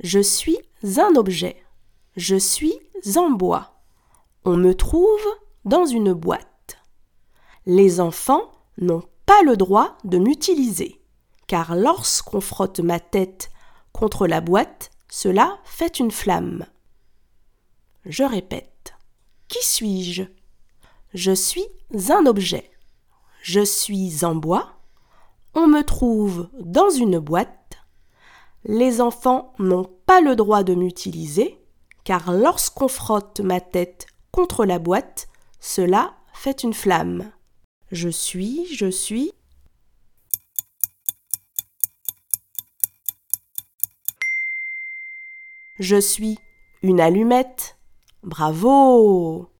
Je suis un objet. Je suis en bois. On me trouve dans une boîte. Les enfants n'ont pas le droit de m'utiliser, car lorsqu'on frotte ma tête contre la boîte, cela fait une flamme. Je répète. Qui suis-je? Je suis un objet. Je suis en bois. On me trouve dans une boîte. Les enfants n'ont pas le droit de m'utiliser, car lorsqu'on frotte ma tête contre la boîte, cela fait une flamme. Je suis, je suis. Je suis une allumette. Bravo